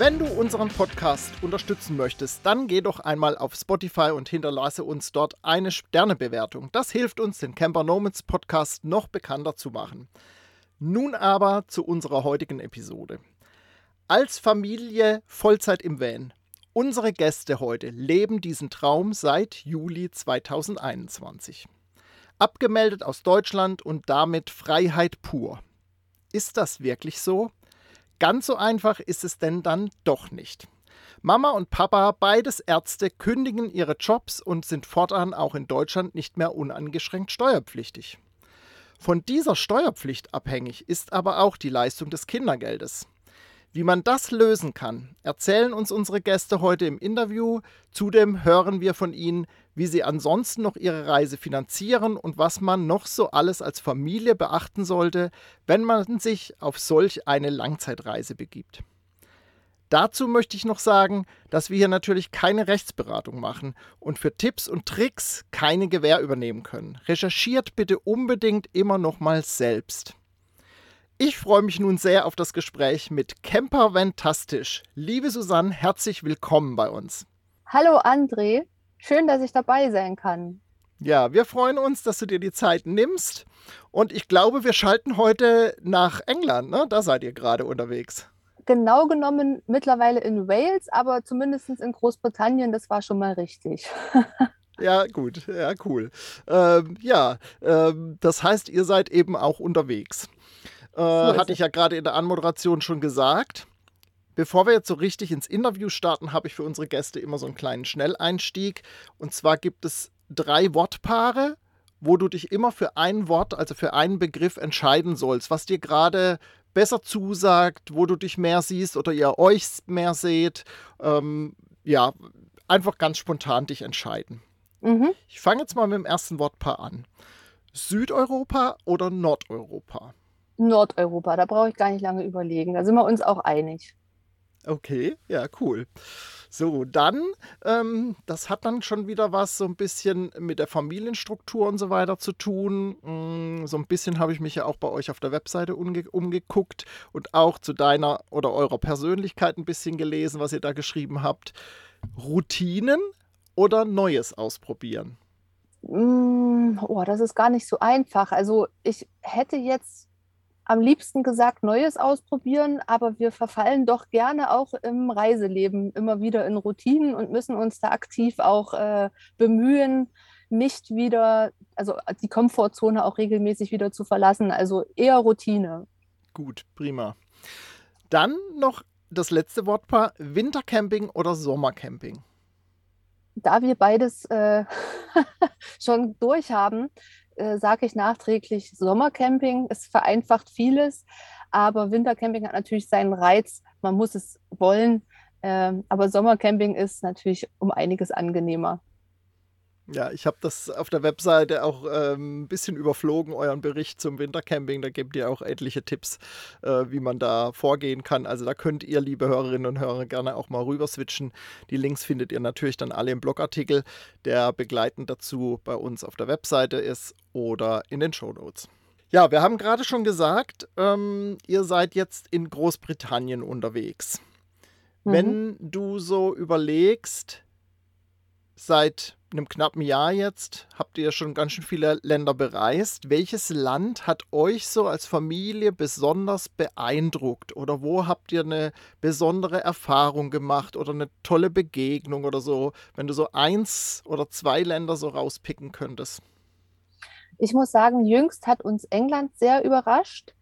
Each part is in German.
Wenn du unseren Podcast unterstützen möchtest, dann geh doch einmal auf Spotify und hinterlasse uns dort eine Sternebewertung. Das hilft uns, den Camper Nomads Podcast noch bekannter zu machen. Nun aber zu unserer heutigen Episode. Als Familie Vollzeit im Van. Unsere Gäste heute leben diesen Traum seit Juli 2021. Abgemeldet aus Deutschland und damit Freiheit pur. Ist das wirklich so? Ganz so einfach ist es denn dann doch nicht. Mama und Papa, beides Ärzte, kündigen ihre Jobs und sind fortan auch in Deutschland nicht mehr unangeschränkt steuerpflichtig. Von dieser Steuerpflicht abhängig ist aber auch die Leistung des Kindergeldes. Wie man das lösen kann, erzählen uns unsere Gäste heute im Interview. Zudem hören wir von ihnen, wie sie ansonsten noch ihre Reise finanzieren und was man noch so alles als Familie beachten sollte, wenn man sich auf solch eine Langzeitreise begibt. Dazu möchte ich noch sagen, dass wir hier natürlich keine Rechtsberatung machen und für Tipps und Tricks keine Gewähr übernehmen können. Recherchiert bitte unbedingt immer noch mal selbst. Ich freue mich nun sehr auf das Gespräch mit Camper Fantastisch. Liebe Susanne, herzlich willkommen bei uns. Hallo André, schön, dass ich dabei sein kann. Ja, wir freuen uns, dass du dir die Zeit nimmst. Und ich glaube, wir schalten heute nach England. Ne? Da seid ihr gerade unterwegs. Genau genommen mittlerweile in Wales, aber zumindest in Großbritannien, das war schon mal richtig. Ja, gut, ja, cool. Ähm, ja, ähm, das heißt, ihr seid eben auch unterwegs. Äh, hatte ich ja gerade in der Anmoderation schon gesagt. Bevor wir jetzt so richtig ins Interview starten, habe ich für unsere Gäste immer so einen kleinen Schnelleinstieg. Und zwar gibt es drei Wortpaare, wo du dich immer für ein Wort, also für einen Begriff entscheiden sollst, was dir gerade besser zusagt, wo du dich mehr siehst oder ihr euch mehr seht. Ähm, ja, einfach ganz spontan dich entscheiden. Mhm. Ich fange jetzt mal mit dem ersten Wortpaar an. Südeuropa oder Nordeuropa? Nordeuropa, da brauche ich gar nicht lange überlegen. Da sind wir uns auch einig. Okay, ja, cool. So, dann, ähm, das hat dann schon wieder was so ein bisschen mit der Familienstruktur und so weiter zu tun. Mm, so ein bisschen habe ich mich ja auch bei euch auf der Webseite umgeguckt und auch zu deiner oder eurer Persönlichkeit ein bisschen gelesen, was ihr da geschrieben habt. Routinen oder Neues ausprobieren? Mm, oh, das ist gar nicht so einfach. Also ich hätte jetzt am liebsten gesagt Neues ausprobieren, aber wir verfallen doch gerne auch im Reiseleben immer wieder in Routinen und müssen uns da aktiv auch äh, bemühen, nicht wieder, also die Komfortzone auch regelmäßig wieder zu verlassen. Also eher Routine. Gut, prima. Dann noch das letzte Wortpaar: Wintercamping oder Sommercamping? Da wir beides äh, schon durchhaben, äh, sage ich nachträglich Sommercamping. Es vereinfacht vieles, aber Wintercamping hat natürlich seinen Reiz. Man muss es wollen. Ähm, aber Sommercamping ist natürlich um einiges angenehmer. Ja, ich habe das auf der Webseite auch ähm, ein bisschen überflogen, euren Bericht zum Wintercamping. Da gebt ihr auch etliche Tipps, äh, wie man da vorgehen kann. Also da könnt ihr, liebe Hörerinnen und Hörer, gerne auch mal rüber switchen. Die Links findet ihr natürlich dann alle im Blogartikel, der begleitend dazu bei uns auf der Webseite ist oder in den Show Notes. Ja, wir haben gerade schon gesagt, ähm, ihr seid jetzt in Großbritannien unterwegs. Mhm. Wenn du so überlegst, seit einem knappen Jahr jetzt habt ihr schon ganz schön viele Länder bereist. Welches Land hat euch so als Familie besonders beeindruckt? Oder wo habt ihr eine besondere Erfahrung gemacht oder eine tolle Begegnung oder so, wenn du so eins oder zwei Länder so rauspicken könntest? Ich muss sagen, jüngst hat uns England sehr überrascht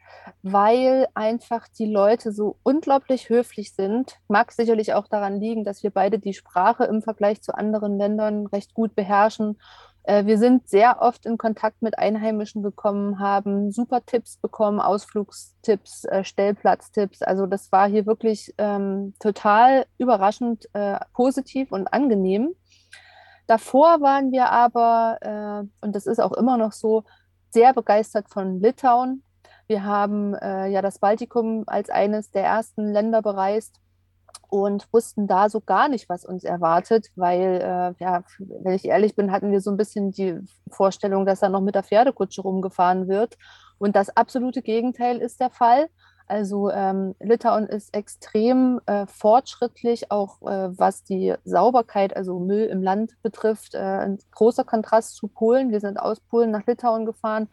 weil einfach die Leute so unglaublich höflich sind. Mag sicherlich auch daran liegen, dass wir beide die Sprache im Vergleich zu anderen Ländern recht gut beherrschen. Äh, wir sind sehr oft in Kontakt mit Einheimischen gekommen, haben super Tipps bekommen, Ausflugstipps, äh, Stellplatztipps. Also das war hier wirklich ähm, total überraschend äh, positiv und angenehm. Davor waren wir aber, äh, und das ist auch immer noch so, sehr begeistert von Litauen Wir haben äh, ja das Baltikum als eines der ersten Länder bereist und wussten da so gar nicht, was uns erwartet, weil, äh, ja, wenn ich ehrlich bin, hatten wir so ein bisschen die Vorstellung, dass da noch mit der Pferdekutsche rumgefahren wird. Und das absolute Gegenteil ist der Fall. Also ähm, Litauen ist extrem äh, fortschrittlich, auch äh, was die Sauberkeit, also Müll im Land betrifft. Äh, ein großer Kontrast zu Polen. Wir sind aus Polen nach Litauen gefahren.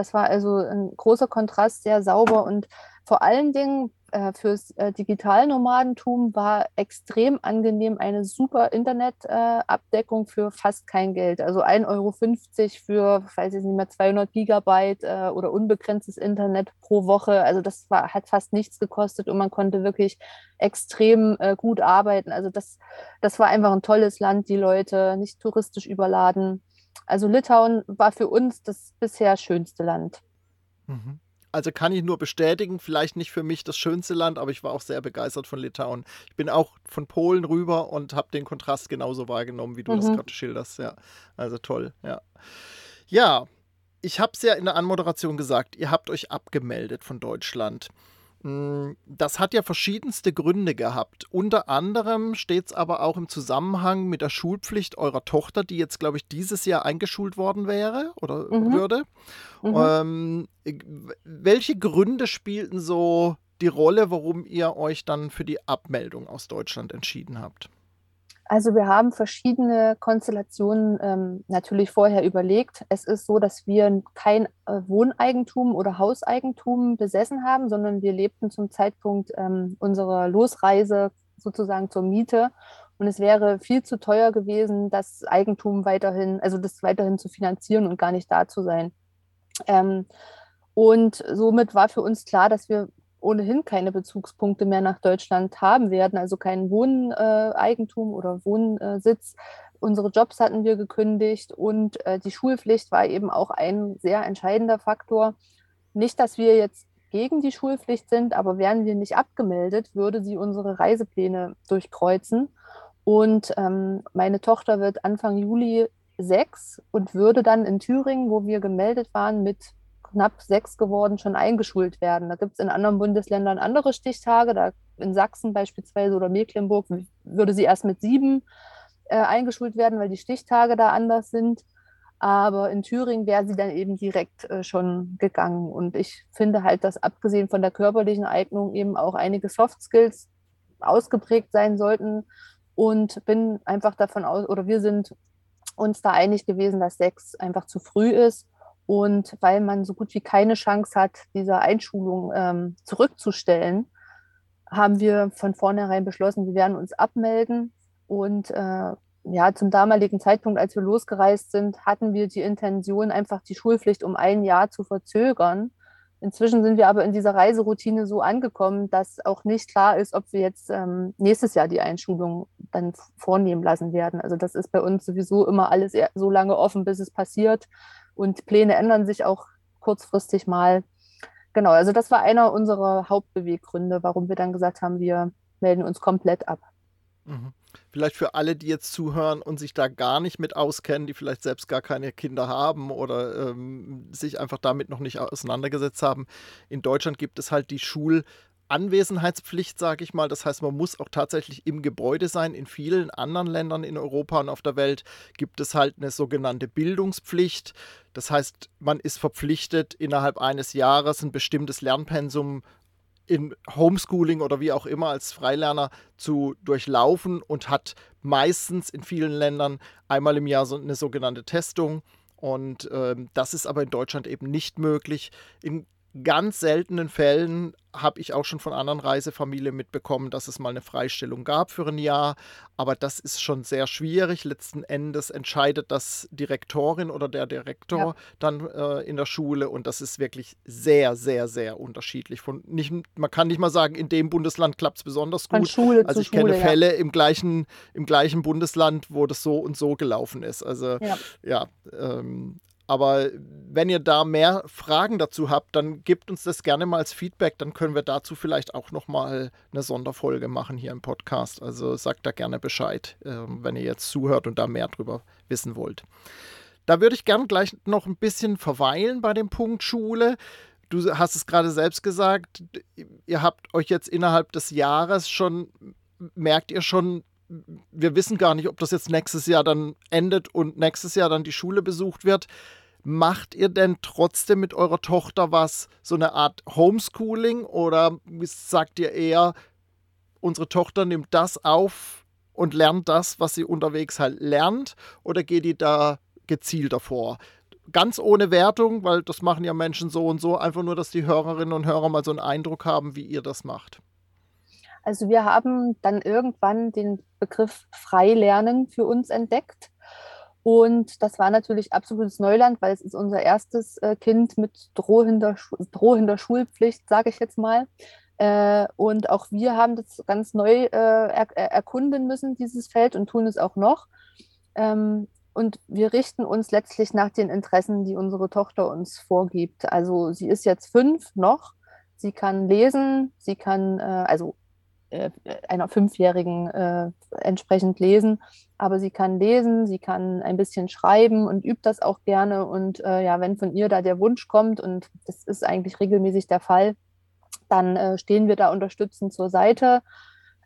Das war also ein großer Kontrast, sehr sauber und vor allen Dingen äh, fürs äh, Digitalnomadentum war extrem angenehm eine super Internetabdeckung äh, für fast kein Geld. Also 1,50 Euro für, weiß ich nicht mehr, 200 Gigabyte äh, oder unbegrenztes Internet pro Woche. Also das war, hat fast nichts gekostet und man konnte wirklich extrem äh, gut arbeiten. Also das, das war einfach ein tolles Land, die Leute nicht touristisch überladen. Also Litauen war für uns das bisher schönste Land. Mhm. Also kann ich nur bestätigen, vielleicht nicht für mich das schönste Land, aber ich war auch sehr begeistert von Litauen. Ich bin auch von Polen rüber und habe den Kontrast genauso wahrgenommen, wie du mhm. das gerade schilderst. Ja, also toll, ja. Ja, ich habe es ja in der Anmoderation gesagt, ihr habt euch abgemeldet von Deutschland. Hm, das hat ja verschiedenste Gründe gehabt. Unter anderem steht es aber auch im Zusammenhang mit der Schulpflicht eurer Tochter, die jetzt, glaube ich, dieses Jahr eingeschult worden wäre oder mhm. würde. Mhm. Ähm, welche Gründe spielten so die Rolle, warum ihr euch dann für die Abmeldung aus Deutschland entschieden habt? Also wir haben verschiedene Konstellationen ähm, natürlich vorher überlegt. Es ist so, dass wir kein äh, Wohneigentum oder Hauseigentum besessen haben, sondern wir lebten zum Zeitpunkt ähm, unserer Losreise sozusagen zur Miete. Und es wäre viel zu teuer gewesen, das Eigentum weiterhin, also das weiterhin zu finanzieren und gar nicht da zu sein. Ähm, und somit war für uns klar, dass wir ohnehin keine Bezugspunkte mehr nach Deutschland haben werden, also kein Wohneigentum oder Wohnsitz. Unsere Jobs hatten wir gekündigt und äh, die Schulpflicht war eben auch ein sehr entscheidender Faktor. Nicht, dass wir jetzt gegen die Schulpflicht sind, aber wären wir nicht abgemeldet, würde sie unsere Reisepläne durchkreuzen. Und ähm, meine Tochter wird Anfang Juli sechs und würde dann in Thüringen, wo wir gemeldet waren, mit knapp sechs geworden, schon eingeschult werden. Da gibt es in anderen Bundesländern andere Stichtage. Da in Sachsen beispielsweise oder Mecklenburg würde sie erst mit sieben äh, eingeschult werden, weil die Stichtage da anders sind. Aber in Thüringen wäre sie dann eben direkt äh, schon gegangen. Und ich finde halt, dass abgesehen von der körperlichen Eignung eben auch einige Soft Skills ausgeprägt sein sollten. Und bin einfach davon aus, oder wir sind uns da einig gewesen, dass sechs einfach zu früh ist und weil man so gut wie keine Chance hat, diese Einschulung ähm, zurückzustellen, haben wir von vornherein beschlossen, wir werden uns abmelden. Und äh, ja, zum damaligen Zeitpunkt, als wir losgereist sind, hatten wir die Intention, einfach die Schulpflicht um ein Jahr zu verzögern. Inzwischen sind wir aber in dieser Reiseroutine so angekommen, dass auch nicht klar ist, ob wir jetzt ähm, nächstes Jahr die Einschulung dann vornehmen lassen werden. Also das ist bei uns sowieso immer alles so lange offen, bis es passiert. Und Pläne ändern sich auch kurzfristig mal. Genau, also das war einer unserer Hauptbeweggründe, warum wir dann gesagt haben, wir melden uns komplett ab. Mhm. Vielleicht für alle, die jetzt zuhören und sich da gar nicht mit auskennen, die vielleicht selbst gar keine Kinder haben oder ähm, sich einfach damit noch nicht auseinandergesetzt haben. In Deutschland gibt es halt die Schul- Anwesenheitspflicht, sage ich mal. Das heißt, man muss auch tatsächlich im Gebäude sein. In vielen anderen Ländern in Europa und auf der Welt gibt es halt eine sogenannte Bildungspflicht. Das heißt, man ist verpflichtet, innerhalb eines Jahres ein bestimmtes Lernpensum in Homeschooling oder wie auch immer als Freilerner zu durchlaufen und hat meistens in vielen Ländern einmal im Jahr so eine sogenannte Testung. Und äh, das ist aber in Deutschland eben nicht möglich. In ganz seltenen Fällen habe ich auch schon von anderen Reisefamilien mitbekommen, dass es mal eine Freistellung gab für ein Jahr. Aber das ist schon sehr schwierig. Letzten Endes entscheidet das Direktorin oder der Direktor ja. dann äh, in der Schule. Und das ist wirklich sehr, sehr, sehr unterschiedlich. Von nicht, man kann nicht mal sagen, in dem Bundesland klappt es besonders gut. Von Schule also ich kenne Fälle ja. im, gleichen, im gleichen Bundesland, wo das so und so gelaufen ist. Also ja, ja ähm, aber wenn ihr da mehr Fragen dazu habt, dann gebt uns das gerne mal als Feedback. Dann können wir dazu vielleicht auch nochmal eine Sonderfolge machen hier im Podcast. Also sagt da gerne Bescheid, ähm, wenn ihr jetzt zuhört und da mehr drüber wissen wollt. Da würde ich gerne gleich noch ein bisschen verweilen bei dem Punkt Schule. du hast es gerade selbst gesagt, ihr habt euch jetzt innerhalb des Jahres schon, merkt ihr schon, wir wissen gar nicht, ob das jetzt nächstes Jahr dann endet und nächstes Jahr dann die Schule besucht wird. Macht ihr denn trotzdem mit eurer Tochter was, so eine Art Homeschooling oder sagt ihr eher, unsere Tochter nimmt das auf und lernt das, was sie unterwegs halt lernt oder geht die da gezielter vor? Ganz ohne Wertung, weil das machen ja Menschen so und so, einfach nur, dass die Hörerinnen und Hörer mal so einen Eindruck haben, wie ihr das macht. Also wir haben dann irgendwann den Begriff Freilernen für uns entdeckt. Und das war natürlich absolutes Neuland, weil es ist unser erstes äh, Kind mit drohender, drohender Schulpflicht, sage ich jetzt mal. Äh, und auch wir haben das ganz neu äh, er erkunden müssen, dieses Feld, und tun es auch noch. Ähm, und wir richten uns letztlich nach den Interessen, die unsere Tochter uns vorgibt. Also sie ist jetzt fünf noch. Sie kann lesen, sie kann, also einer Fünfjährigen äh, entsprechend lesen. Aber sie kann lesen, sie kann ein bisschen schreiben und übt das auch gerne. Und äh, ja, wenn von ihr da der Wunsch kommt, und das ist eigentlich regelmäßig der Fall, dann äh, stehen wir da unterstützend zur Seite.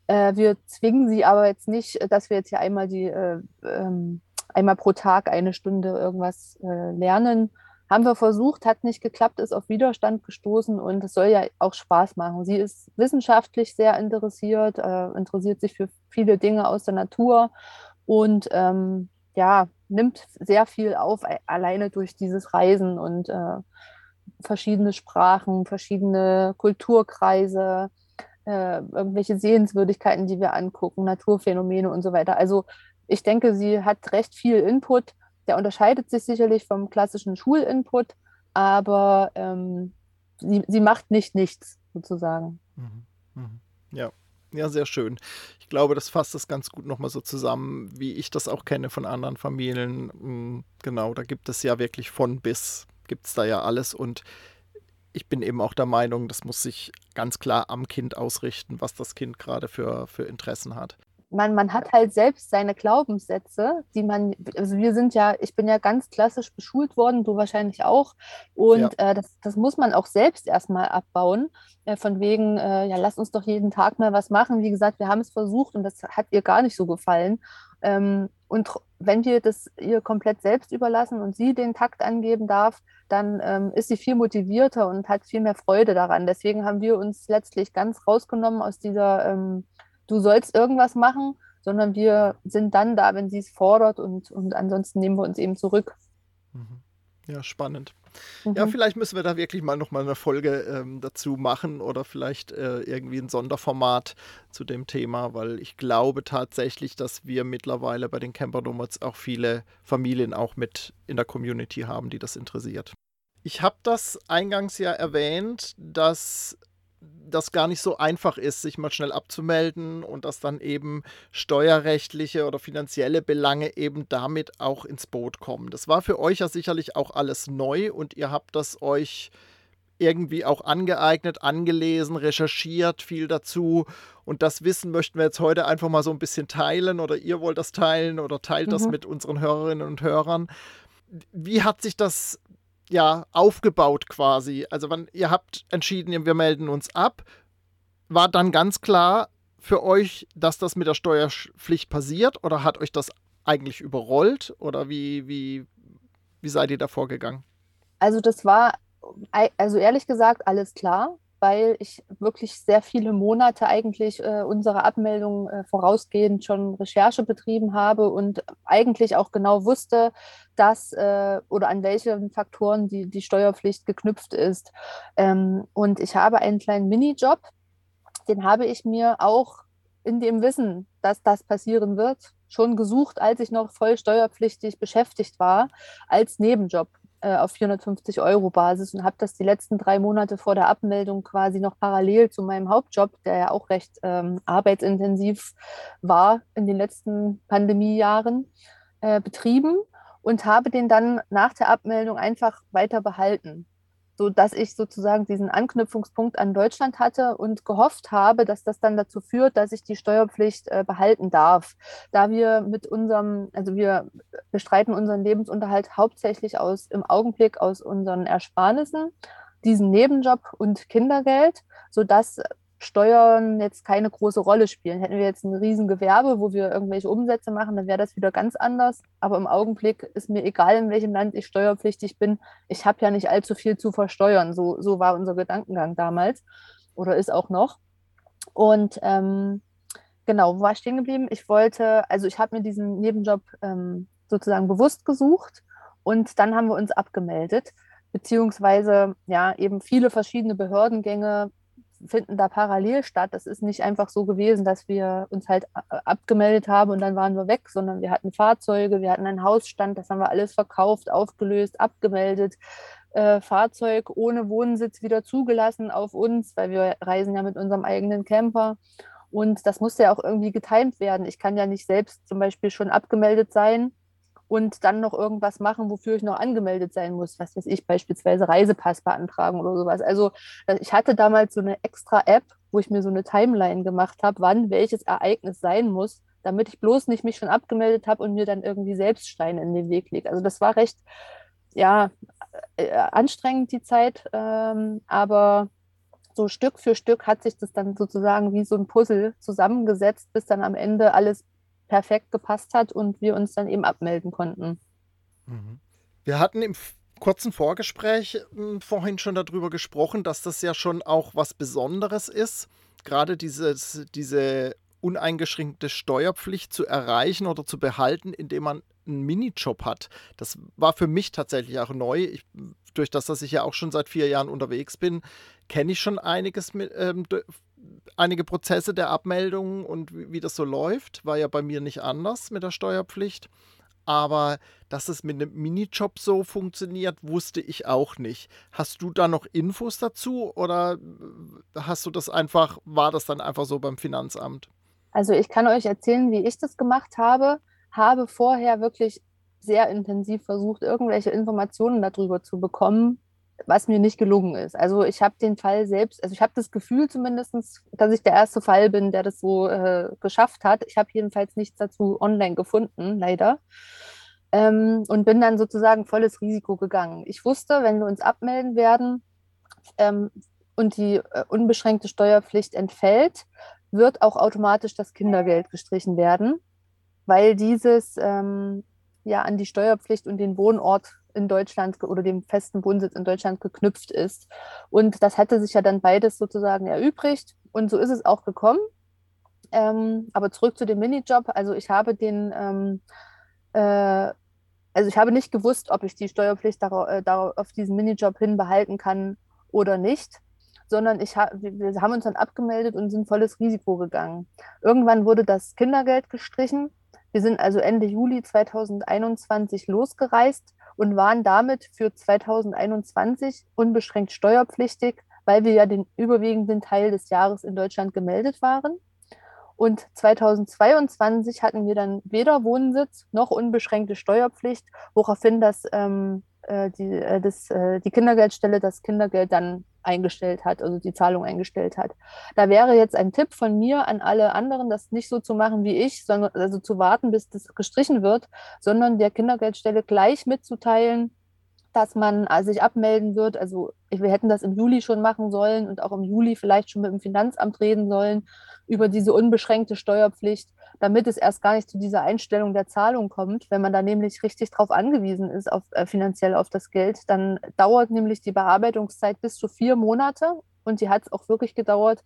Äh, wir zwingen sie aber jetzt nicht, dass wir jetzt hier einmal die äh, ähm, einmal pro Tag eine Stunde irgendwas lernen, haben wir versucht, hat nicht geklappt, ist auf Widerstand gestoßen und es soll ja auch Spaß machen. Sie ist wissenschaftlich sehr interessiert, äh, interessiert sich für viele Dinge aus der Natur und ähm, ja, nimmt sehr viel auf, alleine durch dieses Reisen und äh, verschiedene Sprachen, verschiedene Kulturkreise, äh, irgendwelche Sehenswürdigkeiten, die wir angucken, Naturphänomene und so weiter. Also ich denke, sie hat recht viel Input der unterscheidet sich sicherlich vom klassischen Schulinput, aber ähm, sie, sie macht nicht nichts sozusagen. Mhm. Mhm. Ja. Ja, sehr schön. Ich glaube, das fasst das ganz gut nochmal so zusammen, wie ich das auch kenne von anderen Familien. Mm, genau, da gibt es ja wirklich von bis, gibt es da ja alles. Und ich bin eben auch der Meinung, das muss sich ganz klar am Kind ausrichten, was das Kind gerade für, für Interessen hat man, man hat halt selbst seine Glaubenssätze, die man, also wir sind ja, ich bin ja ganz klassisch beschult worden, du wahrscheinlich auch. Und ja. äh, das, das muss man auch selbst erstmal abbauen. Äh, von wegen, äh, ja, lass uns doch jeden Tag mal was machen. Wie gesagt, wir haben es versucht und das hat ihr gar nicht so gefallen. Ähm, und wenn wir das ihr komplett selbst überlassen und sie den Takt angeben darf, dann ähm, ist sie viel motivierter und hat viel mehr Freude daran. Deswegen haben wir uns letztlich ganz rausgenommen aus dieser ähm, du sollst irgendwas machen, sondern wir sind dann da, wenn sie es fordert und, und ansonsten nehmen wir uns eben zurück. Mhm. Ja, spannend. Mhm. Ja, vielleicht müssen wir da wirklich mal nochmal eine Folge ähm, dazu machen oder vielleicht äh, irgendwie ein Sonderformat zu dem Thema, weil ich glaube tatsächlich, dass wir mittlerweile bei den Camper Nomads auch viele Familien auch mit in der Community haben, die das interessiert. Ich habe das eingangs ja erwähnt, dass das gar nicht so einfach ist, sich mal schnell abzumelden und dass dann eben steuerrechtliche oder finanzielle Belange eben damit auch ins Boot kommen. Das war für euch ja sicherlich auch alles neu und ihr habt das euch irgendwie auch angeeignet, angelesen, recherchiert, viel dazu. Und das Wissen möchten wir jetzt heute einfach mal so ein bisschen teilen oder ihr wollt das teilen oder teilt mhm. das mit unseren Hörerinnen und Hörern. Wie hat sich das ja aufgebaut quasi. Also wann ihr habt entschieden, wir melden uns ab, war dann ganz klar für euch, dass das mit der Steuerpflicht passiert oder hat euch das eigentlich überrollt oder wie, wie, wie seid ihr da vorgegangen? Also das war, also ehrlich gesagt, alles klar weil ich wirklich sehr viele Monate eigentlich äh, unsere Abmeldung äh, vorausgehend schon Recherche betrieben habe und eigentlich auch genau wusste, dass äh, oder an welchen Faktoren die, die Steuerpflicht geknüpft ist. Ähm, und ich habe einen kleinen Minijob, den habe ich mir auch in dem Wissen, dass das passieren wird, schon gesucht, als ich noch voll steuerpflichtig beschäftigt war, als Nebenjob äh, auf 450 Euro Basis und habe das die letzten drei Monate vor der Abmeldung quasi noch parallel zu meinem Hauptjob, der ja auch recht ähm, arbeitsintensiv war in den letzten Pandemiejahren, äh, betrieben und habe den dann nach der Abmeldung einfach weiter behalten so dass ich sozusagen diesen Anknüpfungspunkt an Deutschland hatte und gehofft habe, dass das dann dazu führt, dass ich die Steuerpflicht äh, behalten darf. Da wir mit unserem, also wir bestreiten unseren Lebensunterhalt hauptsächlich aus im Augenblick aus unseren Ersparnissen. diesen Nebenjob und Kindergeld, sodass Steuern jetzt keine große Rolle spielen. Hätten wir jetzt ein Riesengewerbe, wo wir irgendwelche Umsätze machen, dann wäre das wieder ganz anders. Aber im Augenblick ist mir egal, in welchem Land ich steuerpflichtig bin. Ich habe ja nicht allzu viel zu versteuern. So, so war unser Gedankengang damals oder ist auch noch. Und ähm, genau, wo war ich stehen geblieben? Ich wollte, also ich habe mir diesen Nebenjob ähm, sozusagen bewusst gesucht und dann haben wir uns abgemeldet, beziehungsweise ja eben viele verschiedene Behördengänge finden da parallel statt. Das ist nicht einfach so gewesen, dass wir uns halt abgemeldet haben und dann waren wir weg, sondern wir hatten Fahrzeuge, wir hatten einen Hausstand, das haben wir alles verkauft, aufgelöst, abgemeldet. Äh, Fahrzeug ohne Wohnsitz wieder zugelassen auf uns, weil wir reisen ja mit unserem eigenen Camper. Und das musste ja auch irgendwie getimt werden. Ich kann ja nicht selbst zum Beispiel schon abgemeldet sein und dann noch irgendwas machen, wofür ich noch angemeldet sein muss. Was weiß ich, beispielsweise Reisepass beantragen oder sowas. Also äh, ich hatte damals so eine extra App, wo ich mir so eine Timeline gemacht habe, wann welches Ereignis sein muss, damit ich bloß nicht mich schon abgemeldet habe und mir dann irgendwie selbst Steine in den Weg lege. Also das war recht, ja, äh, anstrengend die Zeit, ähm, aber so Stück für Stück hat sich das dann sozusagen wie so ein Puzzle zusammengesetzt, bis dann am Ende alles perfekt gepasst hat und wir uns dann eben abmelden konnten. Mhm. Wir hatten im kurzen Vorgespräch hm, vorhin schon darüber gesprochen, dass das ja schon auch was Besonderes ist, gerade dieses, diese uneingeschränkte Steuerpflicht zu erreichen oder zu behalten, indem man einen Minijob hat. Das war für mich tatsächlich auch neu. Ich, durch das, dass ich ja auch schon seit vier Jahren unterwegs bin, kenne ich schon einiges mit, ähm, einige Prozesse der Abmeldung und wie, wie das so läuft. War ja bei mir nicht anders mit der Steuerpflicht. Aber dass es mit einem Minijob so funktioniert, wusste ich auch nicht. Hast du da noch Infos dazu oder hast du das einfach, war das dann einfach so beim Finanzamt? Also ich kann euch erzählen, wie ich das gemacht habe. Habe vorher wirklich sehr intensiv versucht, irgendwelche Informationen darüber zu bekommen, was mir nicht gelungen ist. Also ich habe den Fall selbst, also ich habe das Gefühl zumindest, dass ich der erste Fall bin, der das so äh, geschafft hat. Ich habe jedenfalls nichts dazu online gefunden, leider. Ähm, und bin dann sozusagen volles Risiko gegangen. Ich wusste, wenn wir uns abmelden werden ähm, und die äh, unbeschränkte Steuerpflicht entfällt, wird auch automatisch das Kindergeld gestrichen werden, weil dieses ähm, ja an die Steuerpflicht und den Wohnort in Deutschland oder dem festen Wohnsitz in Deutschland geknüpft ist. Und das hätte sich ja dann beides sozusagen erübrigt. Und so ist es auch gekommen. Ähm, aber zurück zu dem Minijob. Also ich habe den, ähm, äh, also ich habe nicht gewusst, ob ich die Steuerpflicht darauf, äh, auf diesen Minijob hin behalten kann oder nicht sondern ich ha wir haben uns dann abgemeldet und sind volles Risiko gegangen. Irgendwann wurde das Kindergeld gestrichen. Wir sind also Ende Juli 2021 losgereist und waren damit für 2021 unbeschränkt steuerpflichtig, weil wir ja den überwiegenden Teil des Jahres in Deutschland gemeldet waren. Und 2022 hatten wir dann weder Wohnsitz noch unbeschränkte Steuerpflicht, woraufhin das, ähm, äh, die, äh, das, äh, die Kindergeldstelle das Kindergeld dann eingestellt hat, also die Zahlung eingestellt hat. Da wäre jetzt ein Tipp von mir an alle anderen, das nicht so zu machen wie ich, sondern also zu warten, bis das gestrichen wird, sondern der Kindergeldstelle gleich mitzuteilen, dass man äh, sich abmelden wird. Also wir hätten das im Juli schon machen sollen und auch im Juli vielleicht schon mit dem Finanzamt reden sollen über diese unbeschränkte Steuerpflicht, damit es erst gar nicht zu dieser Einstellung der Zahlung kommt. Wenn man da nämlich richtig darauf angewiesen ist, auf, äh, finanziell auf das Geld, dann dauert nämlich die Bearbeitungszeit bis zu vier Monate und die hat es auch wirklich gedauert,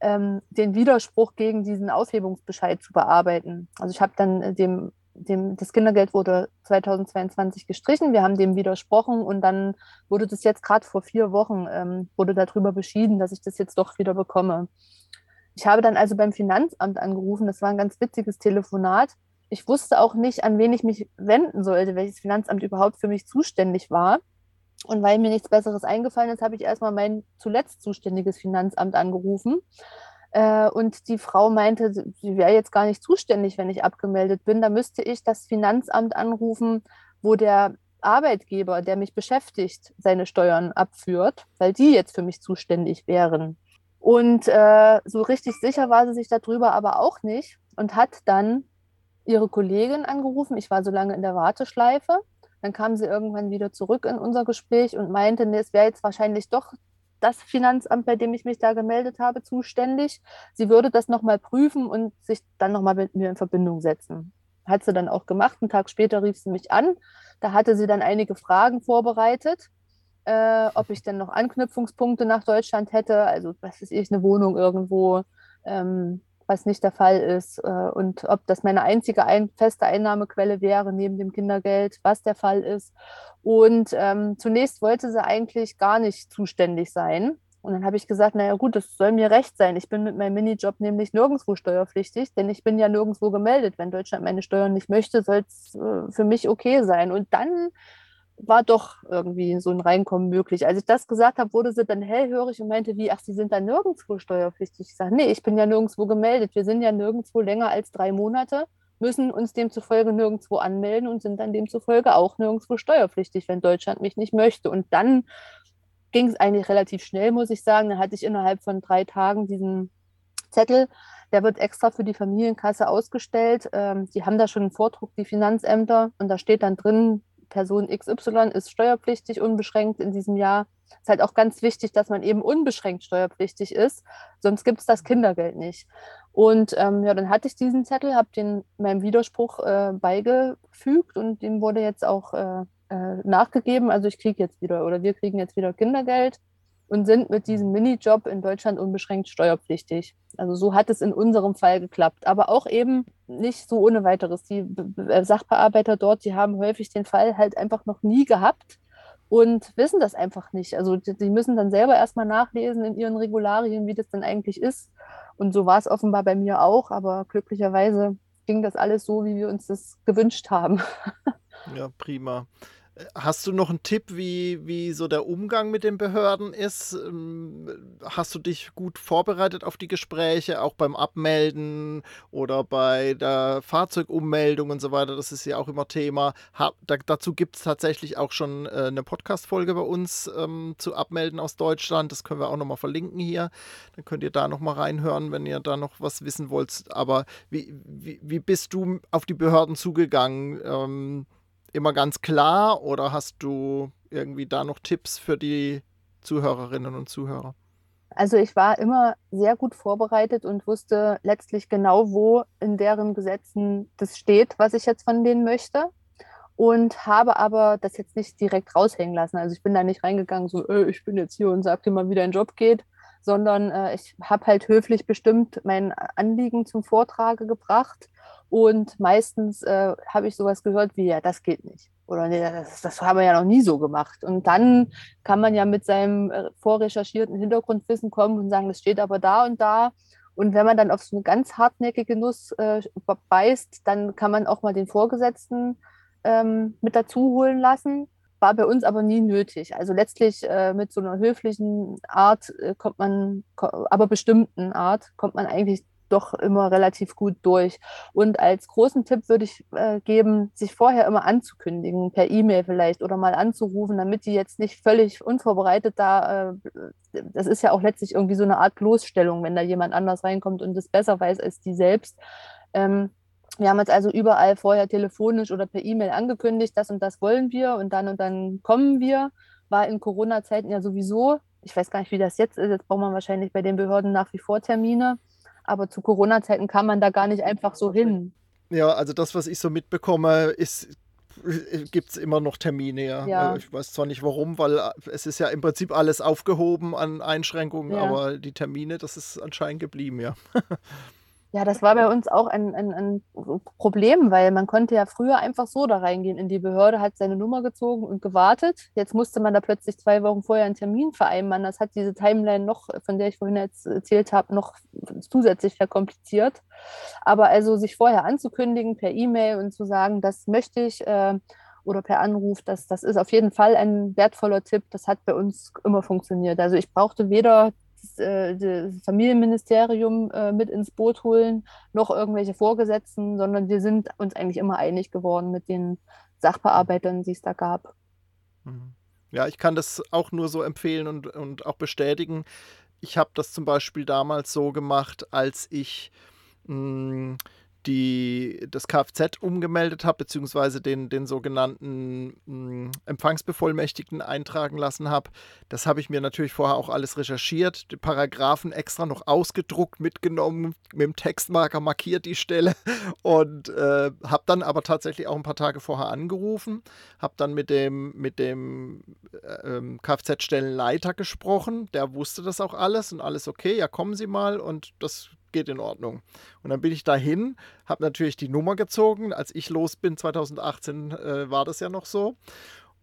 ähm, den Widerspruch gegen diesen Aufhebungsbescheid zu bearbeiten. Also ich habe dann äh, dem dem, das Kindergeld wurde 2022 gestrichen. Wir haben dem widersprochen und dann wurde das jetzt gerade vor vier Wochen, ähm, wurde darüber beschieden, dass ich das jetzt doch wieder bekomme. Ich habe dann also beim Finanzamt angerufen. Das war ein ganz witziges Telefonat. Ich wusste auch nicht, an wen ich mich wenden sollte, welches Finanzamt überhaupt für mich zuständig war. Und weil mir nichts Besseres eingefallen ist, habe ich erstmal mein zuletzt zuständiges Finanzamt angerufen äh, und die Frau meinte, sie wäre jetzt gar nicht zuständig, wenn ich abgemeldet bin. Da müsste ich das Finanzamt anrufen, wo der Arbeitgeber, der mich beschäftigt, seine Steuern abführt, weil die jetzt für mich zuständig wären. Und äh, so richtig sicher war sie sich darüber aber auch nicht und hat dann ihre Kollegin angerufen. Ich war so lange in der Warteschleife. Dann kam sie irgendwann wieder zurück in unser Gespräch und meinte, nee, es wäre jetzt wahrscheinlich doch das Finanzamt, bei dem ich mich da gemeldet habe, zuständig. Sie würde das nochmal prüfen und sich dann nochmal mit mir in Verbindung setzen. Hat sie dann auch gemacht. Einen Tag später rief sie mich an. Da hatte sie dann einige Fragen vorbereitet, äh, ob ich denn noch Anknüpfungspunkte nach Deutschland hätte. Also, was ist ich, eine Wohnung irgendwo, ähm, was nicht der Fall ist. Äh, und ob das meine einzige ein feste Einnahmequelle wäre neben dem Kindergeld, was der Fall ist. Und ähm, zunächst wollte sie eigentlich gar nicht zuständig sein. Und dann habe ich gesagt, naja gut, das soll mir recht sein. Ich bin mit meinem Minijob nämlich nirgendwo steuerpflichtig, denn ich bin ja nirgendwo gemeldet. Wenn Deutschland meine Steuern nicht möchte, soll es äh, für mich okay sein. Und dann war doch irgendwie so ein Reinkommen möglich. Als ich das gesagt habe, wurde sie dann hellhörig und meinte, wie, ach, Sie sind da nirgendwo steuerpflichtig. Ich sage, nee, ich bin ja nirgendwo gemeldet. Wir sind ja nirgendwo länger als drei Monate, müssen uns demzufolge nirgendwo anmelden und sind dann demzufolge auch nirgendwo steuerpflichtig, wenn Deutschland mich nicht möchte. Und dann ging es eigentlich relativ schnell, muss ich sagen. Dann hatte ich innerhalb von drei Tagen diesen Zettel. Der wird extra für die Familienkasse ausgestellt. Ähm, die haben da schon einen Vordruck, die Finanzämter. Und da steht dann drin, Person XY ist steuerpflichtig, unbeschränkt in diesem Jahr. Es Ist halt auch ganz wichtig, dass man eben unbeschränkt steuerpflichtig ist, sonst gibt es das Kindergeld nicht. Und ähm, ja, dann hatte ich diesen Zettel, habe den meinem Widerspruch äh, beigefügt und dem wurde jetzt auch äh, äh, nachgegeben. Also ich kriege jetzt wieder oder wir kriegen jetzt wieder Kindergeld und sind mit diesem Minijob in Deutschland unbeschränkt steuerpflichtig. Also so hat es in unserem Fall geklappt. Aber auch eben nicht so ohne weiteres. Die Sachbearbeiter dort, die haben häufig den Fall halt einfach noch nie gehabt und wissen das einfach nicht. Also die müssen dann selber erstmal nachlesen in ihren Regularien, wie das denn eigentlich ist. Und so war es offenbar bei mir auch. Aber glücklicherweise ging das alles so, wie wir uns das gewünscht haben. Ja, prima. Hast du noch einen Tipp, wie, wie so der Umgang mit den Behörden ist? Ähm, hast du dich gut vorbereitet auf die Gespräche, auch beim Abmelden oder bei der Fahrzeugummeldung und so weiter? Das ist ja auch immer Thema. Ha, da, dazu gibt es tatsächlich auch schon äh, eine Podcast-Folge bei uns ähm, zu Abmelden aus Deutschland. Das können wir auch nochmal verlinken hier. Dann könnt ihr da nochmal reinhören, wenn ihr da noch was wissen wollt. Aber wie, wie, wie bist du auf die Behörden zugegangen? Ähm, immer ganz klar oder hast du irgendwie da noch Tipps für die Zuhörerinnen und Zuhörer? Also ich war immer sehr gut vorbereitet und wusste letztlich genau, wo in deren Gesetzen das steht, was ich jetzt von denen möchte. Und habe aber das jetzt nicht direkt raushängen lassen. Also ich bin da nicht reingegangen, so, äh, ich bin jetzt hier und sag dir mal, wie dein Job geht, sondern äh, ich habe halt höflich bestimmt mein Anliegen zum Vortrage gebracht und meistens äh, habe ich sowas gehört wie, ja, das geht nicht. Oder nee, das, das haben wir ja noch nie so gemacht. Und dann kann man ja mit seinem äh, vorrecherchierten Hintergrundwissen kommen und sagen, das steht aber da und da. Und wenn man dann auf so eine ganz hartnäckige Nuss äh, beißt, dann kann man auch mal den Vorgesetzten ähm, mit dazu holen lassen. War bei uns aber nie nötig. Also letztlich äh, mit so einer höflichen Art äh, kommt man, aber bestimmten Art, kommt man eigentlich doch immer relativ gut durch. Und als großen Tipp würde ich äh, geben, sich vorher immer anzukündigen, per E-Mail vielleicht oder mal anzurufen, damit die jetzt nicht völlig unvorbereitet da, äh, das ist ja auch letztlich irgendwie so eine Art Bloßstellung, wenn da jemand anders reinkommt und es besser weiß als die selbst. Ähm, wir haben jetzt also überall vorher telefonisch oder per E-Mail angekündigt, das und das wollen wir und dann und dann kommen wir. War in Corona-Zeiten ja sowieso, ich weiß gar nicht, wie das jetzt ist, jetzt braucht man wahrscheinlich bei den Behörden nach wie vor Termine. Aber zu Corona-Zeiten kam man da gar nicht einfach so hin. Ja, also das, was ich so mitbekomme, ist gibt es immer noch Termine. Ja. ja. Ich weiß zwar nicht warum, weil äh, es ist ja im Prinzip alles aufgehoben an Einschränkungen, ja. aber die Termine, das ist anscheinend geblieben, ja. Ja, das war bei uns auch ein, ein, ein, Problem, weil man konnte ja früher einfach so da reingehen in die Behörde, hat seine Nummer gezogen und gewartet. Jetzt musste man da plötzlich zwei Wochen vorher einen Termin vereinbaren. Das hat diese Timeline noch, von der ich vorhin jetzt erzählt habe, noch zusätzlich verkompliziert. Aber also sich vorher anzukündigen per E-Mail und zu sagen, das möchte ich äh, oder per Anruf, das, das ist auf jeden Fall ein wertvoller Tipp. Das hat bei uns immer funktioniert. Also ich brauchte weder äh, das Familienministerium äh, mit ins Boot holen, noch irgendwelche Vorgesetzten, sondern wir sind uns eigentlich immer einig geworden mit den Sachbearbeitern, die es da gab. Mhm. Ja, ich kann das auch nur so empfehlen und, und auch bestätigen. Ich habe das zum Beispiel damals so gemacht, als ich mh, hm, die, das Kfz umgemeldet habe, beziehungsweise den, den sogenannten mh, hm, Empfangsbevollmächtigten eintragen lassen habe. Das habe ich mir natürlich vorher auch alles recherchiert, die Paragraphen extra noch ausgedruckt, mitgenommen, mit dem Textmarker markiert die Stelle und äh, habe dann aber tatsächlich auch ein paar Tage vorher angerufen, habe dann mit dem, mit dem äh, ähm, Kfz-Stellenleiter gesprochen, der wusste das auch alles und alles okay, ja kommen Sie mal und das geht in Ordnung. Und dann bin ich dahin, habe natürlich die Nummer gezogen. Als ich los bin, 2018 äh, war das ja noch so.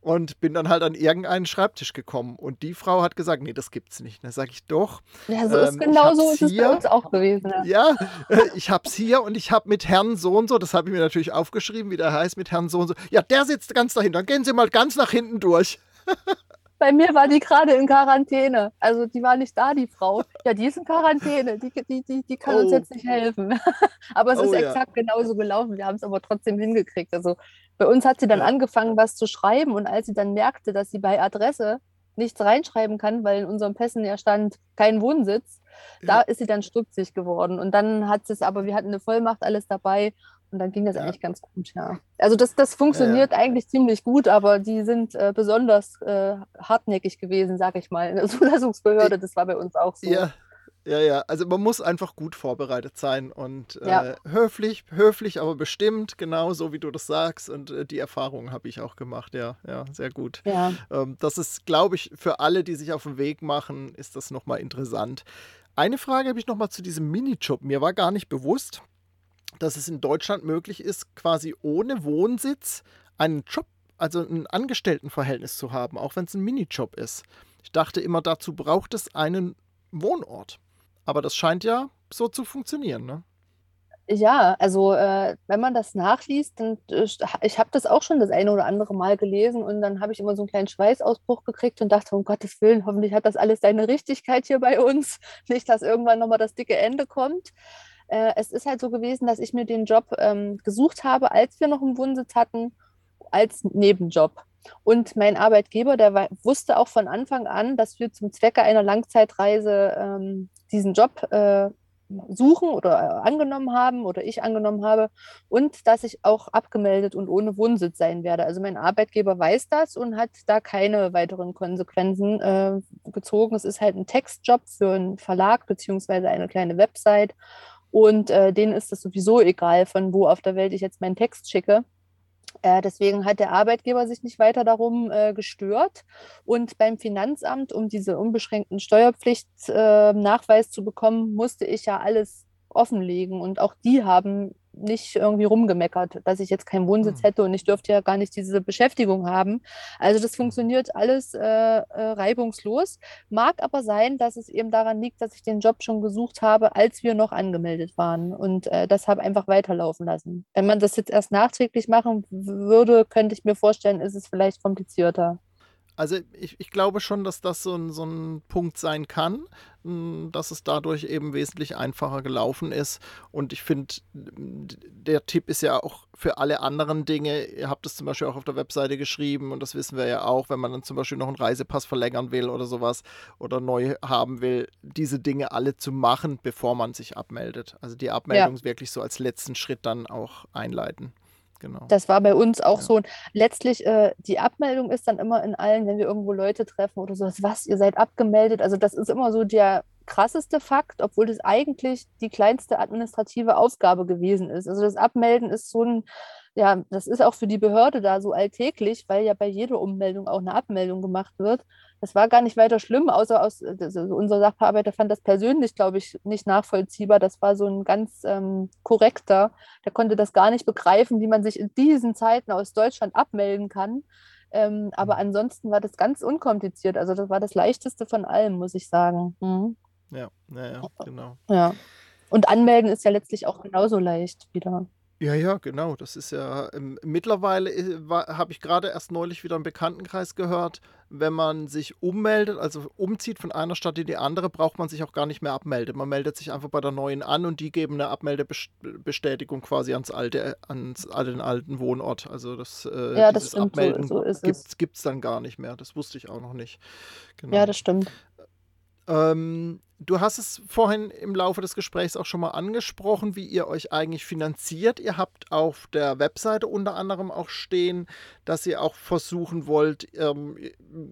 Und bin dann halt an irgendeinen Schreibtisch gekommen. Und die Frau hat gesagt, nee, das gibt's nicht. Da sage ich doch. Ja, so ähm, ist genau so ist es bei uns auch gewesen. Ja, ja äh, ich habe es hier und ich habe mit Herrn so und so, das habe ich mir natürlich aufgeschrieben, wie der heißt, mit Herrn so und so. Ja, der sitzt ganz dahinter. Dann gehen Sie mal ganz nach hinten durch. Bei mir war die gerade in Quarantäne. Also die war nicht da, die Frau. Ja, die ist in Quarantäne. Die, die, die, die kann oh. uns jetzt nicht helfen. aber es oh, ist ja. exakt genauso gelaufen. Wir haben es aber trotzdem hingekriegt. Also bei uns hat sie dann ja. angefangen, was zu schreiben. Und als sie dann merkte, dass sie bei Adresse nichts reinschreiben kann, weil in unserem Pässen ja stand kein Wohnsitz, ja. da ist sie dann stutzig geworden. Und dann hat sie es aber, wir hatten eine Vollmacht, alles dabei. Und dann ging das ja. eigentlich ganz gut, ja. Also das, das funktioniert ja, ja. eigentlich ziemlich gut, aber die sind äh, besonders äh, hartnäckig gewesen, sage ich mal. In der Zulassungsbehörde, das war bei uns auch so. Ja. Ja, ja, also man muss einfach gut vorbereitet sein und äh, höflich, höflich, aber bestimmt, genau so wie du das sagst. Und äh, die Erfahrung habe ich auch gemacht, ja, ja, sehr gut. Ja. Ähm, das ist, glaube ich, für alle, die sich auf den Weg machen, ist das nochmal interessant. Eine Frage habe ich nochmal zu diesem Minijob. Mir war gar nicht bewusst, dass es in Deutschland möglich ist, quasi ohne Wohnsitz einen Job, also ein Angestelltenverhältnis zu haben, auch wenn es ein Minijob ist. Ich dachte immer, dazu braucht es einen Wohnort. Aber das scheint ja so zu funktionieren, ne? Ja, also äh, wenn man das nachliest, dann äh, ich habe das auch schon das eine oder andere Mal gelesen und dann habe ich immer so einen kleinen Schweißausbruch gekriegt und dachte, um Gottes Willen, hoffentlich hat das alles seine Richtigkeit hier bei uns. Nicht, dass irgendwann nochmal das dicke Ende kommt äh, es ist halt so gewesen, dass ich mir den Job ähm, gesucht habe, als wir noch einen Wohnsitz hatten, als Nebenjob. Und mein Arbeitgeber, der war, wusste auch von Anfang an, dass wir zum Zwecke einer Langzeitreise ähm, diesen Job äh, suchen oder äh, angenommen haben oder ich angenommen habe und dass ich auch abgemeldet und ohne Wohnsitz sein werde. Also mein Arbeitgeber weiß das und hat da keine weiteren Konsequenzen äh, gezogen. Es ist halt ein Textjob für einen Verlag beziehungsweise eine kleine Website und äh, denen ist es sowieso egal, von wo auf der Welt ich jetzt meinen Text schicke. Äh, deswegen hat der Arbeitgeber sich nicht weiter darum äh, gestört. Und beim Finanzamt, um diese unbeschränkten Steuerpflichtnachweis äh, zu bekommen, musste ich ja alles offenlegen. Und auch die haben nicht irgendwie rumgemeckert, dass ich jetzt keinen Wohnsitz hm. hätte und ich dürfte ja gar nicht diese Beschäftigung haben. Also das hm. funktioniert alles äh, äh, reibungslos. Mag aber sein, dass es eben daran liegt, dass ich den Job schon gesucht habe, als wir noch angemeldet waren und äh, das habe einfach weiterlaufen lassen. Wenn man das jetzt erst nachträglich machen würde, könnte ich mir vorstellen, ist es vielleicht komplizierter. Also ich, ich glaube schon, dass das so ein, so ein Punkt sein kann, dass es dadurch eben wesentlich einfacher gelaufen ist. Und ich finde, der Tipp ist ja auch für alle anderen Dinge. Ihr habt es zum Beispiel auch auf der Webseite geschrieben und das wissen wir ja auch, wenn man dann zum Beispiel noch einen Reisepass verlängern will oder sowas oder neu haben will, diese Dinge alle zu machen, bevor man sich abmeldet. Also die Abmeldung ja. wirklich so als letzten Schritt dann auch einleiten. Genau. Das war bei uns auch ja. so. letztlich, äh, die Abmeldung ist dann immer in allen, wenn wir irgendwo Leute treffen oder so, was, ihr seid abgemeldet. Also das ist immer so der krasseste Fakt, obwohl das eigentlich die kleinste administrative Aufgabe gewesen ist. Also das Abmelden ist so ein ja, das ist auch für die Behörde da so alltäglich, weil ja bei jeder Ummeldung auch eine Abmeldung gemacht wird. Das war gar nicht weiter schlimm, außer aus, also unser Sachbearbeiter fand das persönlich, glaube ich, nicht nachvollziehbar. Das war so ein ganz ähm, korrekter, der konnte das gar nicht begreifen, wie man sich in diesen Zeiten aus Deutschland abmelden kann. Ähm, aber mhm. ansonsten war das ganz unkompliziert. Also das war das leichteste von allem, muss ich sagen. Mhm. Ja, ja, ja, genau. Ja. Und anmelden ist ja letztlich auch genauso leicht wieder. Ja, ja, genau. Das ist ja ähm, mittlerweile äh, habe ich gerade erst neulich wieder im Bekanntenkreis gehört, wenn man sich ummeldet, also umzieht von einer Stadt in die andere, braucht man sich auch gar nicht mehr abmelden. Man meldet sich einfach bei der neuen an und die geben eine Abmeldebestätigung quasi ans alte, ans an den alten Wohnort. Also das, äh, ja, das stimmt, Abmelden so, so gibt es dann gar nicht mehr. Das wusste ich auch noch nicht. Genau. Ja, das stimmt. Ähm, du hast es vorhin im Laufe des Gesprächs auch schon mal angesprochen, wie ihr euch eigentlich finanziert. Ihr habt auf der Webseite unter anderem auch stehen, dass ihr auch versuchen wollt, ähm,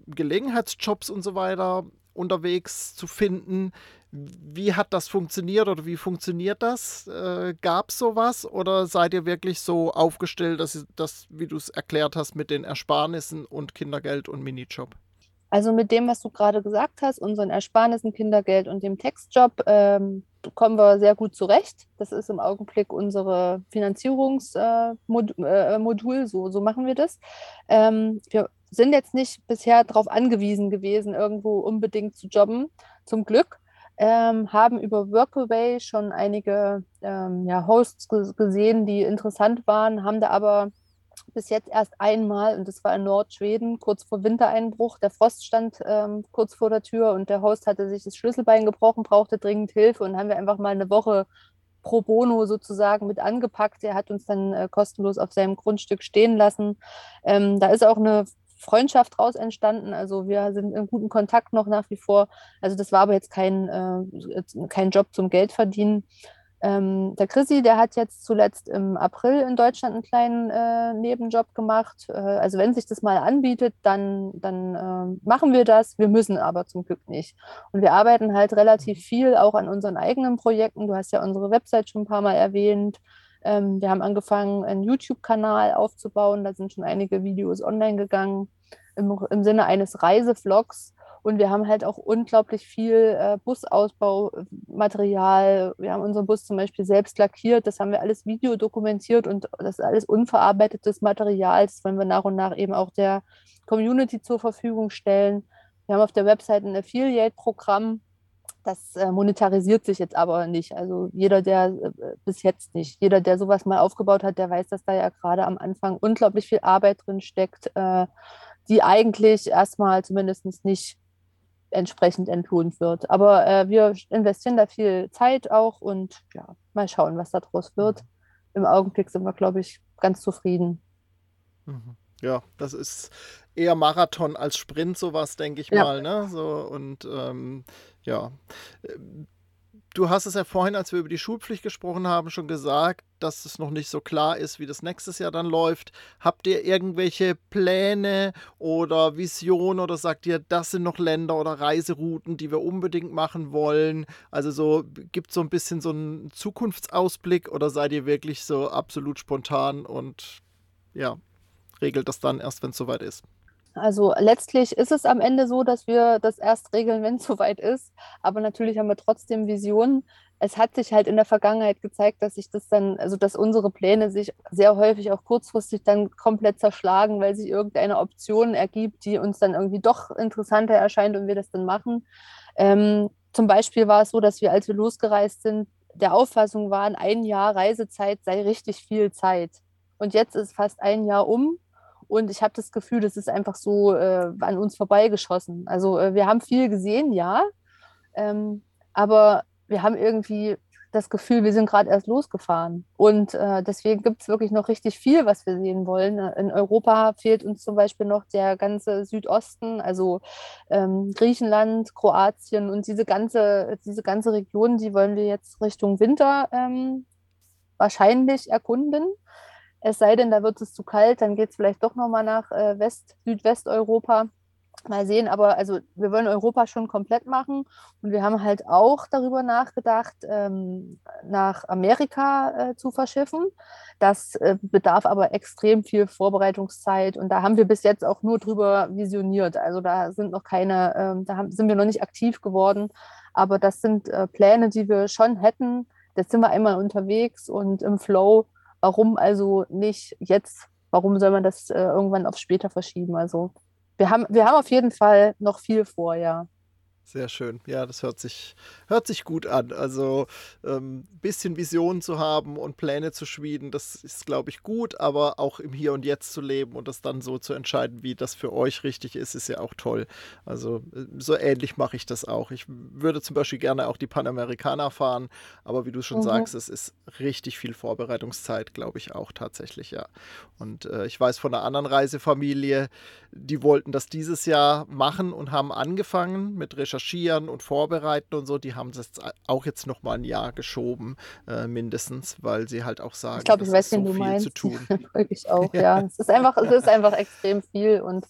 Gelegenheitsjobs und so weiter unterwegs zu finden. Wie hat das funktioniert oder wie funktioniert das? Äh, Gab es sowas oder seid ihr wirklich so aufgestellt, dass, das, wie du es erklärt hast, mit den Ersparnissen und Kindergeld und Minijob? Also mit dem, was du gerade gesagt hast, unseren Ersparnissen, Kindergeld und dem Textjob, ähm, kommen wir sehr gut zurecht. Das ist im Augenblick unsere Finanzierungsmodul, äh, äh, so, so machen wir das. Ähm, wir sind jetzt nicht bisher darauf angewiesen gewesen, irgendwo unbedingt zu jobben, zum Glück. Ähm, haben über Workaway schon einige ähm, ja, Hosts gesehen, die interessant waren, haben da aber bis jetzt erst einmal, und das war in Nordschweden, kurz vor Wintereinbruch. Der Frost stand ähm, kurz vor der Tür und der Host hatte sich das Schlüsselbein gebrochen, brauchte dringend Hilfe und haben wir einfach mal eine Woche pro bono sozusagen mit angepackt. Er hat uns dann äh, kostenlos auf seinem Grundstück stehen lassen. Ähm, da ist auch eine Freundschaft raus entstanden. Also wir sind in gutem Kontakt noch nach wie vor. Also das war aber jetzt kein, äh, kein Job zum Geld verdienen. Ähm, der Chrissy, der hat jetzt zuletzt im April in Deutschland einen kleinen äh, Nebenjob gemacht. Äh, also wenn sich das mal anbietet, dann, dann äh, machen wir das. Wir müssen aber zum Glück nicht. Und wir arbeiten halt relativ viel auch an unseren eigenen Projekten. Du hast ja unsere Website schon ein paar Mal erwähnt. Ähm, wir haben angefangen, einen YouTube-Kanal aufzubauen. Da sind schon einige Videos online gegangen im, im Sinne eines Reisevlogs. Und wir haben halt auch unglaublich viel äh, Busausbaumaterial. Wir haben unseren Bus zum Beispiel selbst lackiert. Das haben wir alles videodokumentiert und das ist alles unverarbeitetes Material. Das wollen wir nach und nach eben auch der Community zur Verfügung stellen. Wir haben auf der Website ein Affiliate-Programm, das äh, monetarisiert sich jetzt aber nicht. Also jeder, der äh, bis jetzt nicht, jeder, der sowas mal aufgebaut hat, der weiß, dass da ja gerade am Anfang unglaublich viel Arbeit drin steckt, äh, die eigentlich erstmal zumindest nicht entsprechend entlohnt wird. Aber äh, wir investieren da viel Zeit auch und ja, mal schauen, was daraus wird. Im Augenblick sind wir, glaube ich, ganz zufrieden. Mhm. Ja, das ist eher Marathon als Sprint, sowas, denke ich ja. mal. Ne? So, und ähm, ja. Du hast es ja vorhin, als wir über die Schulpflicht gesprochen haben, schon gesagt, dass es noch nicht so klar ist, wie das nächstes Jahr dann läuft. Habt ihr irgendwelche Pläne oder Visionen oder sagt ihr, das sind noch Länder oder Reiserouten, die wir unbedingt machen wollen? Also so gibt es so ein bisschen so einen Zukunftsausblick oder seid ihr wirklich so absolut spontan und ja, regelt das dann erst, wenn es soweit ist? Also letztlich ist es am Ende so, dass wir das erst regeln, wenn es soweit ist. Aber natürlich haben wir trotzdem Visionen. Es hat sich halt in der Vergangenheit gezeigt, dass sich das dann, also dass unsere Pläne sich sehr häufig auch kurzfristig dann komplett zerschlagen, weil sich irgendeine Option ergibt, die uns dann irgendwie doch interessanter erscheint und wir das dann machen. Ähm, zum Beispiel war es so, dass wir, als wir losgereist sind, der Auffassung waren, ein Jahr Reisezeit sei richtig viel Zeit. Und jetzt ist fast ein Jahr um und ich habe das Gefühl, das ist einfach so äh, an uns vorbeigeschossen. Also äh, wir haben viel gesehen, ja. Ähm, aber wir haben irgendwie das Gefühl, wir sind gerade erst losgefahren. Und äh, deswegen gibt es wirklich noch richtig viel, was wir sehen wollen. In Europa fehlt uns zum Beispiel noch der ganze Südosten, also ähm, Griechenland, Kroatien und diese ganze, diese ganze Region, die wollen wir jetzt Richtung Winter ähm, wahrscheinlich erkunden. Es sei denn, da wird es zu kalt, dann geht es vielleicht doch nochmal nach äh, West, Südwesteuropa. Mal sehen, aber also wir wollen Europa schon komplett machen und wir haben halt auch darüber nachgedacht, ähm, nach Amerika äh, zu verschiffen. Das äh, bedarf aber extrem viel Vorbereitungszeit und da haben wir bis jetzt auch nur drüber visioniert. Also da sind noch keine, äh, da haben, sind wir noch nicht aktiv geworden, aber das sind äh, Pläne, die wir schon hätten. Jetzt sind wir einmal unterwegs und im Flow Warum also nicht jetzt? Warum soll man das äh, irgendwann auf später verschieben? Also wir haben, wir haben auf jeden Fall noch viel vor, ja. Sehr schön. Ja, das hört sich, hört sich gut an. Also ein ähm, bisschen Vision zu haben und Pläne zu schmieden, das ist, glaube ich, gut, aber auch im Hier und Jetzt zu leben und das dann so zu entscheiden, wie das für euch richtig ist, ist ja auch toll. Also äh, so ähnlich mache ich das auch. Ich würde zum Beispiel gerne auch die Panamerikaner fahren, aber wie du schon mhm. sagst, es ist richtig viel Vorbereitungszeit, glaube ich auch tatsächlich, ja. Und äh, ich weiß von einer anderen Reisefamilie, die wollten das dieses Jahr machen und haben angefangen mit Recherchen recherchieren und vorbereiten und so, die haben es auch jetzt noch mal ein Jahr geschoben, äh, mindestens, weil sie halt auch sagen, ich glaube, ich weiß, so du meinst. zu tun. ich auch, ja. ja. Es ist einfach, es ist einfach extrem viel und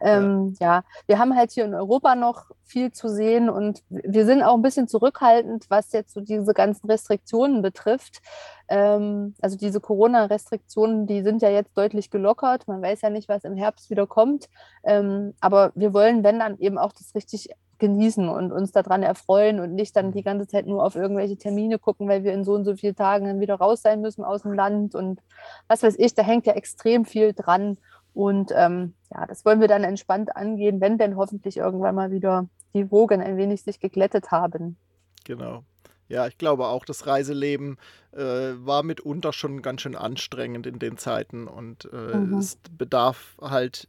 ähm, ja. ja, wir haben halt hier in Europa noch viel zu sehen und wir sind auch ein bisschen zurückhaltend, was jetzt so diese ganzen Restriktionen betrifft. Ähm, also diese Corona-Restriktionen, die sind ja jetzt deutlich gelockert. Man weiß ja nicht, was im Herbst wieder kommt. Ähm, aber wir wollen, wenn dann eben auch das richtig genießen und uns daran erfreuen und nicht dann die ganze Zeit nur auf irgendwelche Termine gucken, weil wir in so und so vielen Tagen dann wieder raus sein müssen aus dem Land und was weiß ich, da hängt ja extrem viel dran. Und ähm, ja, das wollen wir dann entspannt angehen, wenn denn hoffentlich irgendwann mal wieder die Wogen ein wenig sich geglättet haben. Genau. Ja, ich glaube auch, das Reiseleben äh, war mitunter schon ganz schön anstrengend in den Zeiten und äh, mhm. es bedarf halt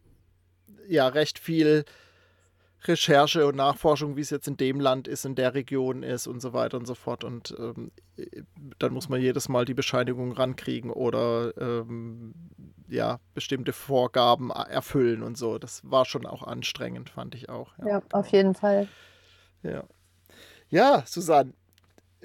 ja recht viel Recherche und Nachforschung, wie es jetzt in dem Land ist, in der Region ist und so weiter und so fort. Und ähm, dann muss man jedes Mal die Bescheinigung rankriegen oder ähm, ja, bestimmte Vorgaben erfüllen und so. Das war schon auch anstrengend, fand ich auch. Ja, ja auf jeden Fall. Ja. Ja, Susanne,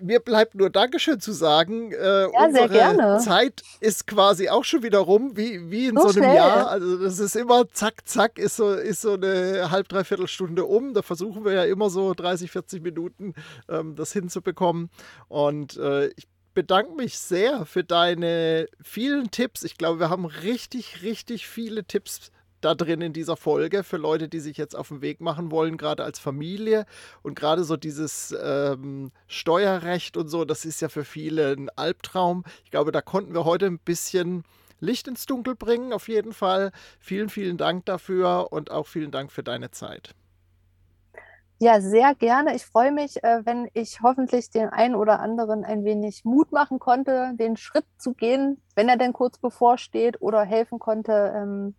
mir bleibt nur Dankeschön zu sagen. Äh, ja, unsere Zeit ist quasi auch schon wieder rum, wie, wie in so, so einem schnell. Jahr. Also das ist immer zack, zack, ist so, ist so eine halb, dreiviertel Stunde um. Da versuchen wir ja immer so 30, 40 Minuten ähm, das hinzubekommen. Und äh, ich bedanke mich sehr für deine vielen Tipps. Ich glaube, wir haben richtig, richtig viele Tipps da drin in dieser Folge für Leute, die sich jetzt auf den Weg machen wollen, gerade als Familie. Und gerade so dieses ähm, Steuerrecht und so, das ist ja für viele ein Albtraum. Ich glaube, da konnten wir heute ein bisschen Licht ins Dunkel bringen, auf jeden Fall. Vielen, vielen Dank dafür und auch vielen Dank für deine Zeit. Ja, sehr gerne. Ich freue mich, äh, wenn ich hoffentlich den einen oder anderen ein wenig Mut machen konnte, den Schritt zu gehen, wenn er denn kurz bevorsteht oder helfen konnte, ähm,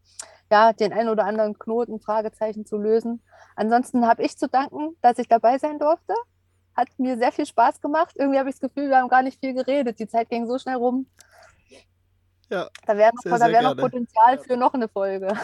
ja, den einen oder anderen Knoten, Fragezeichen zu lösen. Ansonsten habe ich zu danken, dass ich dabei sein durfte. Hat mir sehr viel Spaß gemacht. Irgendwie habe ich das Gefühl, wir haben gar nicht viel geredet. Die Zeit ging so schnell rum. Ja, da wäre noch, wär noch Potenzial für noch eine Folge.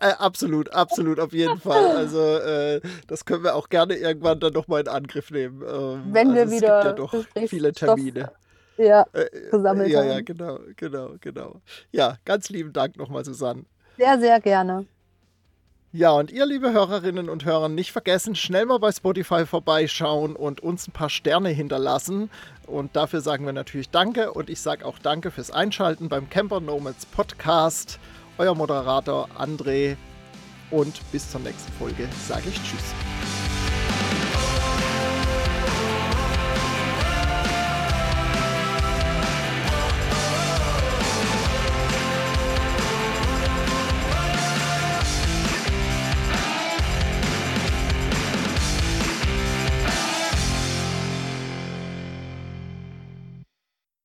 Äh, absolut, absolut, auf jeden Fall. Also äh, das können wir auch gerne irgendwann dann nochmal in Angriff nehmen. Ähm, Wenn also wir wieder ja doch viele Termine. Ja, äh, gesammelt ja, haben. Ja, genau, genau, genau. Ja, ganz lieben Dank nochmal, Susanne. Sehr, sehr gerne. Ja, und ihr, liebe Hörerinnen und Hörer, nicht vergessen, schnell mal bei Spotify vorbeischauen und uns ein paar Sterne hinterlassen. Und dafür sagen wir natürlich Danke und ich sage auch Danke fürs Einschalten beim Camper Nomads Podcast. Euer Moderator André und bis zur nächsten Folge sage ich Tschüss.